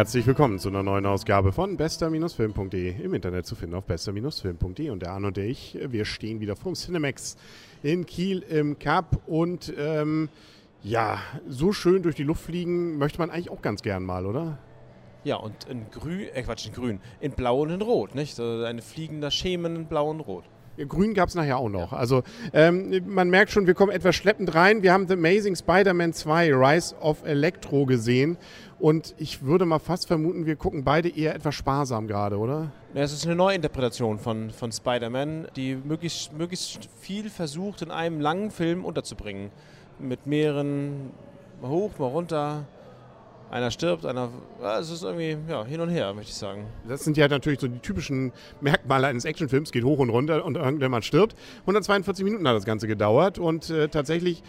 Herzlich willkommen zu einer neuen Ausgabe von bester-film.de im Internet zu finden auf bester-film.de und der Arne und ich, wir stehen wieder vorm Cinemax in Kiel im Cup und ähm, ja, so schön durch die Luft fliegen möchte man eigentlich auch ganz gern mal, oder? Ja, und in grün, äh Quatsch, in grün, in blau und in rot, nicht? So ein fliegender Schemen in blau und rot. Grün gab es nachher auch noch. Also ähm, man merkt schon, wir kommen etwas schleppend rein. Wir haben The Amazing Spider-Man 2, Rise of Electro gesehen. Und ich würde mal fast vermuten, wir gucken beide eher etwas sparsam gerade, oder? Ja, es ist eine Neuinterpretation von, von Spider-Man, die möglichst, möglichst viel versucht, in einem langen Film unterzubringen. Mit mehreren, mal hoch, mal runter, einer stirbt, einer. Es ist irgendwie ja, hin und her, möchte ich sagen. Das sind ja natürlich so die typischen Merkmale eines Actionfilms: geht hoch und runter und irgendjemand stirbt. 142 Minuten hat das Ganze gedauert und äh, tatsächlich.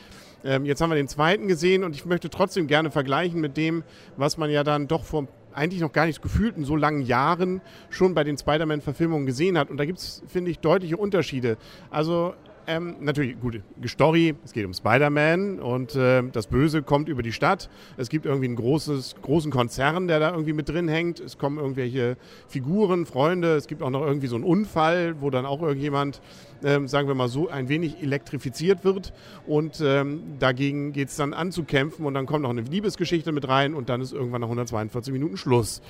Ähm, jetzt haben wir den zweiten gesehen und ich möchte trotzdem gerne vergleichen mit dem, was man ja dann doch vor eigentlich noch gar nicht gefühlt in so langen Jahren schon bei den Spider-Man-Verfilmungen gesehen hat. Und da gibt es, finde ich, deutliche Unterschiede. Also ähm, natürlich, gut, Story, es geht um Spider-Man und äh, das Böse kommt über die Stadt. Es gibt irgendwie einen großes, großen Konzern, der da irgendwie mit drin hängt. Es kommen irgendwelche Figuren, Freunde. Es gibt auch noch irgendwie so einen Unfall, wo dann auch irgendjemand, ähm, sagen wir mal so, ein wenig elektrifiziert wird. Und ähm, dagegen geht es dann anzukämpfen und dann kommt noch eine Liebesgeschichte mit rein und dann ist irgendwann nach 142 Minuten Schluss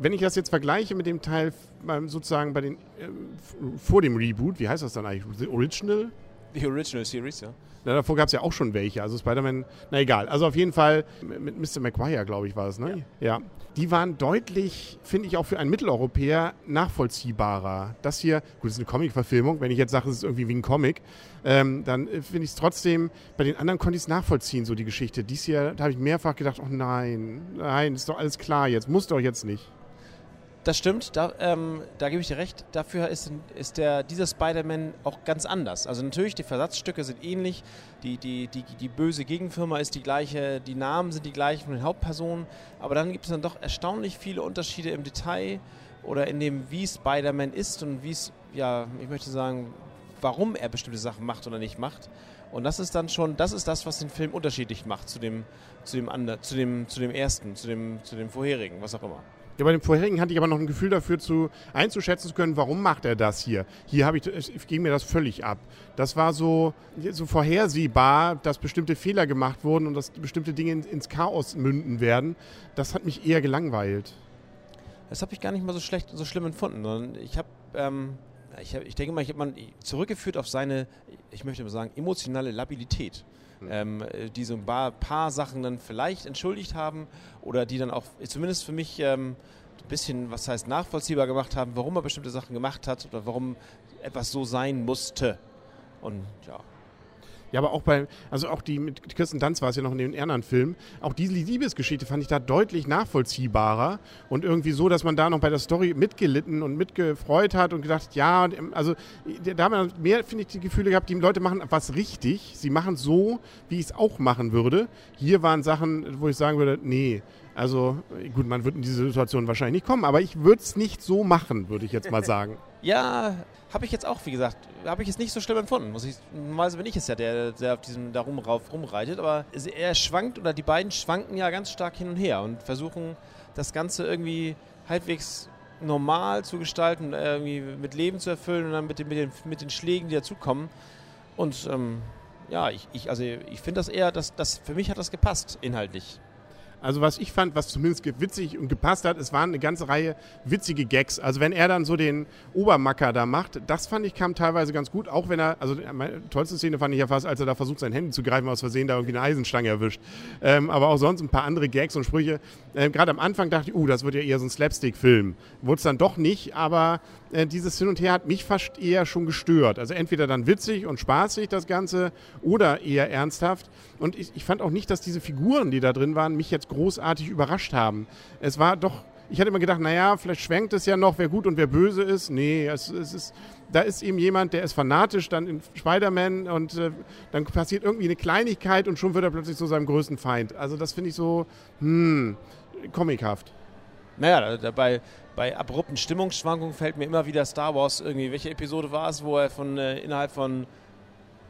wenn ich das jetzt vergleiche mit dem Teil sozusagen bei den äh, vor dem Reboot, wie heißt das dann eigentlich? The Original? Die Original Series, ja. Na, davor gab es ja auch schon welche. Also Spider-Man, na egal. Also auf jeden Fall mit Mr. McGuire, glaube ich, war es, ne? Ja. ja. Die waren deutlich, finde ich, auch für einen Mitteleuropäer nachvollziehbarer. Das hier, gut, das ist eine Comic-Verfilmung. Wenn ich jetzt sage, es ist irgendwie wie ein Comic, ähm, dann äh, finde ich es trotzdem, bei den anderen konnte ich es nachvollziehen, so die Geschichte. Dies hier, da habe ich mehrfach gedacht, oh nein, nein, ist doch alles klar jetzt, muss doch jetzt nicht. Das stimmt, da, ähm, da gebe ich dir recht. Dafür ist, ist der, dieser Spider-Man auch ganz anders. Also natürlich, die Versatzstücke sind ähnlich, die, die, die, die böse Gegenfirma ist die gleiche, die Namen sind die gleichen von den Hauptpersonen, aber dann gibt es dann doch erstaunlich viele Unterschiede im Detail oder in dem, wie Spider-Man ist und wie es, ja, ich möchte sagen, warum er bestimmte Sachen macht oder nicht macht. Und das ist dann schon, das ist das, was den Film unterschiedlich macht zu dem, zu dem, andre, zu dem, zu dem ersten, zu dem, zu dem vorherigen, was auch immer. Ja, bei dem vorherigen hatte ich aber noch ein Gefühl dafür, zu, einzuschätzen zu können, warum macht er das hier. Hier ich, ging mir das völlig ab. Das war so, so vorhersehbar, dass bestimmte Fehler gemacht wurden und dass bestimmte Dinge in, ins Chaos münden werden. Das hat mich eher gelangweilt. Das habe ich gar nicht mal so schlecht, so schlimm empfunden. Ich habe, ähm, ich, hab, ich denke mal, ich habe man zurückgeführt auf seine, ich möchte mal sagen, emotionale Labilität. Hm. Ähm, die so ein paar, paar, Sachen dann vielleicht entschuldigt haben oder die dann auch zumindest für mich ähm, ein bisschen, was heißt, nachvollziehbar gemacht haben, warum er bestimmte Sachen gemacht hat oder warum etwas so sein musste. Und ja, ja, aber auch bei, also auch die mit Kirsten Dunst war es ja noch in den anderen Filmen, auch diese Liebesgeschichte fand ich da deutlich nachvollziehbarer und irgendwie so, dass man da noch bei der Story mitgelitten und mitgefreut hat und gedacht, ja, also da haben wir mehr, finde ich, die Gefühle gehabt, die Leute machen was richtig, sie machen so, wie ich es auch machen würde. Hier waren Sachen, wo ich sagen würde, nee, also gut, man wird in diese Situation wahrscheinlich nicht kommen, aber ich würde es nicht so machen, würde ich jetzt mal sagen. ja, habe ich jetzt auch, wie gesagt, habe ich es nicht so schlimm empfunden. Muss ich, normalerweise bin ich es ja, der, der auf diesem da rauf, rumreitet, aber er schwankt oder die beiden schwanken ja ganz stark hin und her und versuchen das Ganze irgendwie halbwegs normal zu gestalten, irgendwie mit Leben zu erfüllen und dann mit den, mit den, mit den Schlägen, die dazukommen. Und ähm, ja, ich, ich, also ich finde das eher, dass das, für mich hat das gepasst, inhaltlich. Also was ich fand, was zumindest witzig und gepasst hat, es waren eine ganze Reihe witzige Gags. Also wenn er dann so den Obermacker da macht, das fand ich kam teilweise ganz gut, auch wenn er, also meine tollste Szene fand ich ja fast, als er da versucht, sein Handy zu greifen, aus Versehen da irgendwie eine Eisenstange erwischt. Ähm, aber auch sonst ein paar andere Gags und Sprüche. Ähm, Gerade am Anfang dachte ich, uh, das wird ja eher so ein Slapstick-Film. Wurde es dann doch nicht, aber äh, dieses Hin und Her hat mich fast eher schon gestört. Also entweder dann witzig und spaßig das Ganze oder eher ernsthaft. Und ich, ich fand auch nicht, dass diese Figuren, die da drin waren, mich jetzt großartig überrascht haben. Es war doch ich hatte immer gedacht, naja, vielleicht schwenkt es ja noch, wer gut und wer böse ist. Nee, es, es ist, da ist eben jemand, der ist fanatisch, dann in Spider-Man und äh, dann passiert irgendwie eine Kleinigkeit und schon wird er plötzlich zu seinem größten Feind. Also das finde ich so, hm, comichaft. Naja, dabei bei abrupten Stimmungsschwankungen fällt mir immer wieder Star Wars irgendwie. Welche Episode war es, wo er von äh, innerhalb von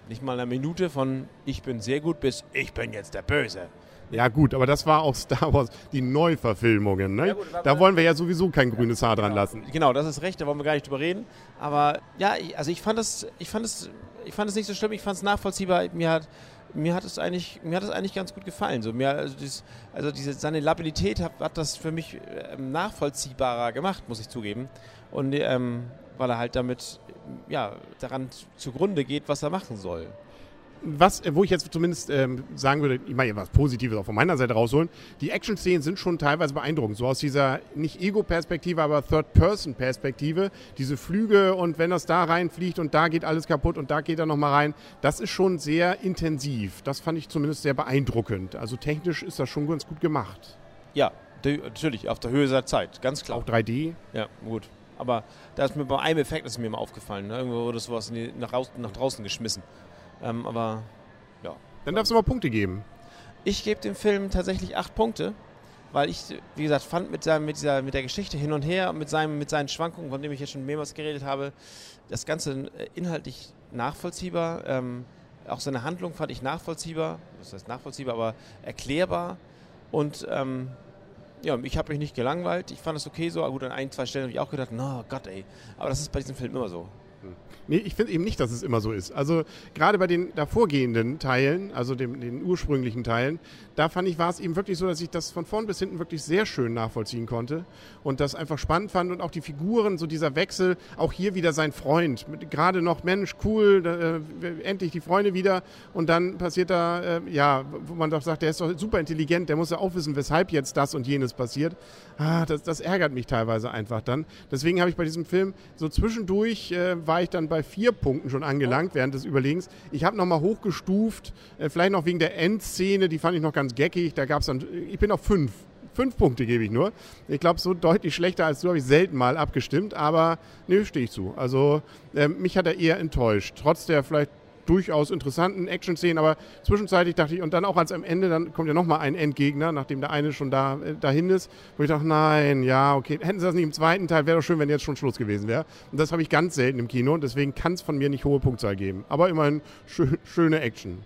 nicht mal einer Minute von ich bin sehr gut bis ich bin jetzt der Böse Ja gut, aber das war auch Star Wars, die Neuverfilmungen. Ne? Ja, gut, da wollen wir ja sowieso kein grünes Haar dran lassen. Genau, das ist recht, da wollen wir gar nicht drüber reden. Aber ja, also ich fand es, ich fand es, ich fand es nicht so schlimm, ich fand es nachvollziehbar. Mir hat, mir hat es eigentlich, mir hat es eigentlich ganz gut gefallen. So, mir, also, dieses, also diese, seine Labilität hat, hat das für mich ähm, nachvollziehbarer gemacht, muss ich zugeben. Und ähm, weil er halt damit ja, daran zugrunde geht, was er machen soll. Was, äh, wo ich jetzt zumindest ähm, sagen würde, ich meine, was Positives auch von meiner Seite rausholen, die Action-Szenen sind schon teilweise beeindruckend. So aus dieser nicht Ego-Perspektive, aber Third-Person-Perspektive. Diese Flüge und wenn das da reinfliegt und da geht alles kaputt und da geht er nochmal rein, das ist schon sehr intensiv. Das fand ich zumindest sehr beeindruckend. Also technisch ist das schon ganz gut gemacht. Ja, natürlich, auf der Höhe seiner Zeit, ganz klar. Auch 3D. Ja, gut. Aber da ist mir bei einem Effekt ist mir mal aufgefallen. Ne? Irgendwo wurde sowas die, nach, raus, nach draußen geschmissen. Ähm, aber ja. Dann darf es nochmal Punkte geben. Ich gebe dem Film tatsächlich acht Punkte, weil ich, wie gesagt, fand mit, seinem, mit, dieser, mit der Geschichte hin und her, mit, seinem, mit seinen Schwankungen, von dem ich jetzt schon mehrmals geredet habe, das Ganze äh, inhaltlich nachvollziehbar. Ähm, auch seine Handlung fand ich nachvollziehbar. Das heißt nachvollziehbar, aber erklärbar. Und ähm, ja, ich habe mich nicht gelangweilt. Ich fand es okay so. Aber gut, an ein, zwei Stellen habe ich auch gedacht, na Gott, ey. Aber das ist bei diesem Film immer so. Nee, ich finde eben nicht, dass es immer so ist. Also gerade bei den davorgehenden Teilen, also dem, den ursprünglichen Teilen, da fand ich, war es eben wirklich so, dass ich das von vorn bis hinten wirklich sehr schön nachvollziehen konnte und das einfach spannend fand und auch die Figuren, so dieser Wechsel, auch hier wieder sein Freund, gerade noch, Mensch, cool, äh, endlich die Freunde wieder und dann passiert da, äh, ja, wo man doch sagt, der ist doch super intelligent, der muss ja auch wissen, weshalb jetzt das und jenes passiert. Ah, das, das ärgert mich teilweise einfach dann. Deswegen habe ich bei diesem Film so zwischendurch äh, war ich dann bei vier Punkten schon angelangt während des Überlegens. Ich habe nochmal hochgestuft, äh, vielleicht noch wegen der Endszene, die fand ich noch ganz geckig. Da gab es dann, ich bin auf fünf. Fünf Punkte gebe ich nur. Ich glaube, so deutlich schlechter als du habe ich selten mal abgestimmt, aber nö, stehe ich zu. Also ähm, mich hat er eher enttäuscht. Trotz der vielleicht durchaus interessanten Action-Szenen, aber zwischenzeitlich dachte ich, und dann auch als am Ende, dann kommt ja nochmal ein Endgegner, nachdem der eine schon da äh, dahin ist, wo ich dachte, nein, ja, okay, hätten sie das nicht im zweiten Teil, wäre doch schön, wenn jetzt schon Schluss gewesen wäre. Und das habe ich ganz selten im Kino und deswegen kann es von mir nicht hohe Punktzahl geben. Aber immerhin schö schöne Action.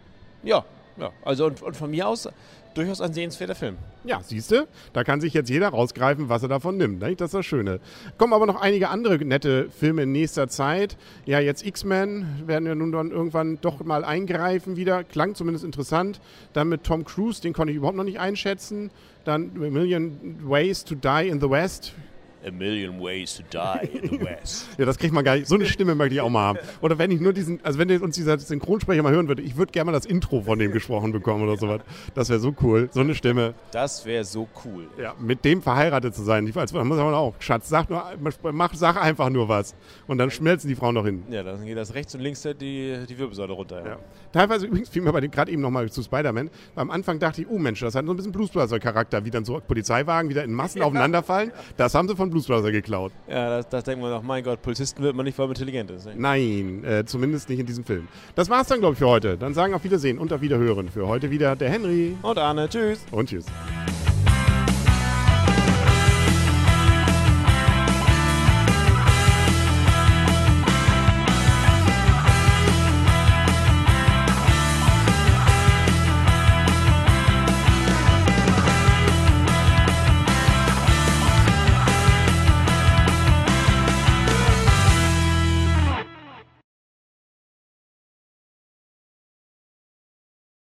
Ja, ja. Also und, und von mir aus durchaus ein sehenswerter Film. Ja, siehst du, da kann sich jetzt jeder rausgreifen, was er davon nimmt. Nicht? Das ist das Schöne. Kommen aber noch einige andere nette Filme in nächster Zeit. Ja, jetzt X-Men werden wir nun dann irgendwann doch mal eingreifen wieder. Klang zumindest interessant. Dann mit Tom Cruise, den konnte ich überhaupt noch nicht einschätzen. Dann A Million Ways to Die in the West. A million ways to die in the West. Ja, das kriegt man gar nicht. So eine Stimme möchte ich auch mal haben. Oder wenn ich nur diesen, also wenn uns dieser Synchronsprecher mal hören würde, ich würde gerne mal das Intro von dem gesprochen bekommen oder sowas. Das wäre so cool. So eine Stimme. Das wäre so cool. Ja, mit dem verheiratet zu sein. Ich weiß, muss man auch, Schatz, sag, nur, mach, sag einfach nur was. Und dann schmelzen die Frauen noch hin. Ja, dann geht das rechts und links die, die Wirbelsäule runter. Ja. Ja. Teilweise übrigens fiel mir bei dem gerade eben nochmal zu Spider-Man. Am Anfang dachte ich, oh Mensch, das hat so ein bisschen Blues Brother-Charakter, wie dann so Polizeiwagen wieder in Massen aufeinanderfallen. Das haben sie von Blues Brother geklaut. Ja, das, das denkt man doch, mein Gott, Polizisten wird man nicht, weil man intelligent ist. Ne? Nein, äh, zumindest nicht in diesem Film. Das war's dann, glaube ich, für heute. Dann sagen auf Wiedersehen und auf Wiederhören. Für heute wieder der Henry Und Arne, tschüss. und tschüss.